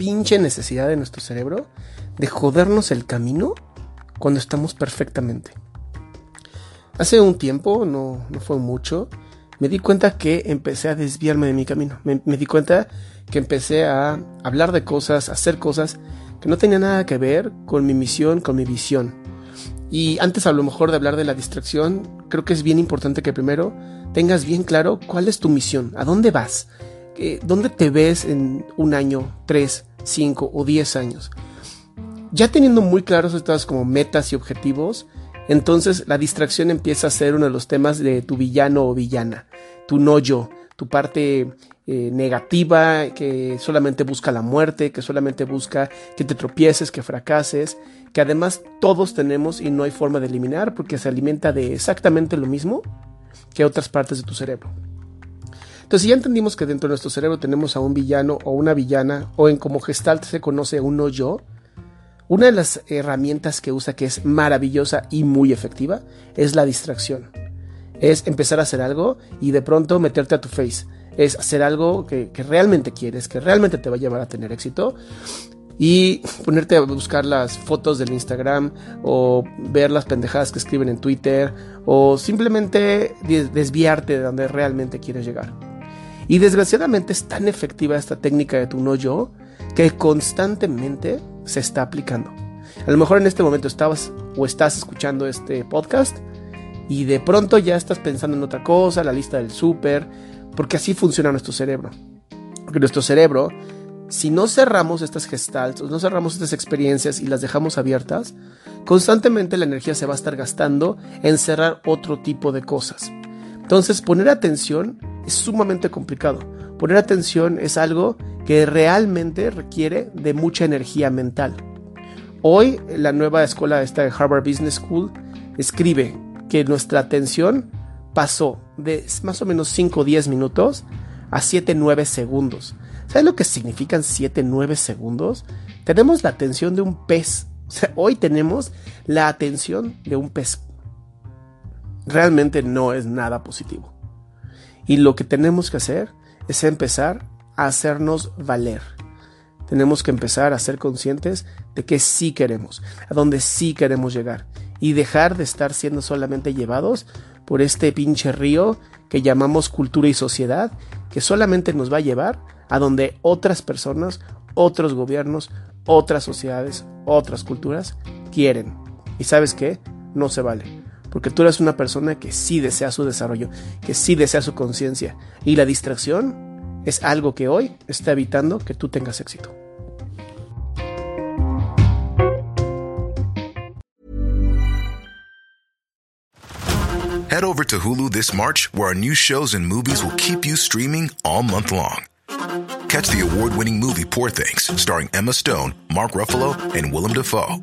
pinche necesidad de nuestro cerebro de jodernos el camino cuando estamos perfectamente. Hace un tiempo, no, no fue mucho, me di cuenta que empecé a desviarme de mi camino. Me, di cuenta que empecé a hablar de cosas, a hacer cosas que no tenían nada que ver con mi misión, con mi visión. Y antes a lo mejor de hablar de la distracción, creo que es bien importante que primero tengas bien claro cuál es tu misión, a dónde vas, dónde te ves en un año, tres, cinco o diez años. Ya teniendo muy claros estas como metas y objetivos, entonces la distracción empieza a ser uno de los temas de tu villano o villana, tu no yo, tu parte eh, negativa que solamente busca la muerte, que solamente busca que te tropieces, que fracases, que además todos tenemos y no hay forma de eliminar porque se alimenta de exactamente lo mismo que otras partes de tu cerebro. Entonces, ya entendimos que dentro de nuestro cerebro tenemos a un villano o una villana, o en como gestalt se conoce un no yo, una de las herramientas que usa que es maravillosa y muy efectiva es la distracción. Es empezar a hacer algo y de pronto meterte a tu face. Es hacer algo que realmente quieres, que realmente te va a llevar a tener éxito y ponerte a buscar las fotos del Instagram o ver las pendejadas que escriben en Twitter o simplemente desviarte de donde realmente quieres llegar. Y desgraciadamente es tan efectiva esta técnica de tu no yo que constantemente se está aplicando. A lo mejor en este momento estabas o estás escuchando este podcast y de pronto ya estás pensando en otra cosa, la lista del súper, porque así funciona nuestro cerebro. Porque nuestro cerebro si no cerramos estas gestalts, no cerramos estas experiencias y las dejamos abiertas, constantemente la energía se va a estar gastando en cerrar otro tipo de cosas. Entonces, poner atención es sumamente complicado. Poner atención es algo que realmente requiere de mucha energía mental. Hoy, la nueva escuela esta de Harvard Business School escribe que nuestra atención pasó de más o menos 5 o 10 minutos a 7-9 segundos. ¿Sabes lo que significan 7-9 segundos? Tenemos la atención de un pez. Hoy tenemos la atención de un pez. Realmente no es nada positivo. Y lo que tenemos que hacer es empezar a hacernos valer. Tenemos que empezar a ser conscientes de que sí queremos, a donde sí queremos llegar. Y dejar de estar siendo solamente llevados por este pinche río que llamamos cultura y sociedad, que solamente nos va a llevar a donde otras personas, otros gobiernos, otras sociedades, otras culturas quieren. Y sabes qué? No se vale. Porque tú eres una persona que sí desea su desarrollo, que sí desea su conciencia. Y la distracción es algo que hoy está evitando que tú tengas éxito. Head over to Hulu this March, where our new shows and movies will keep you streaming all month long. Catch the award winning movie Poor Things, starring Emma Stone, Mark Ruffalo, and Willem Dafoe.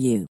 you.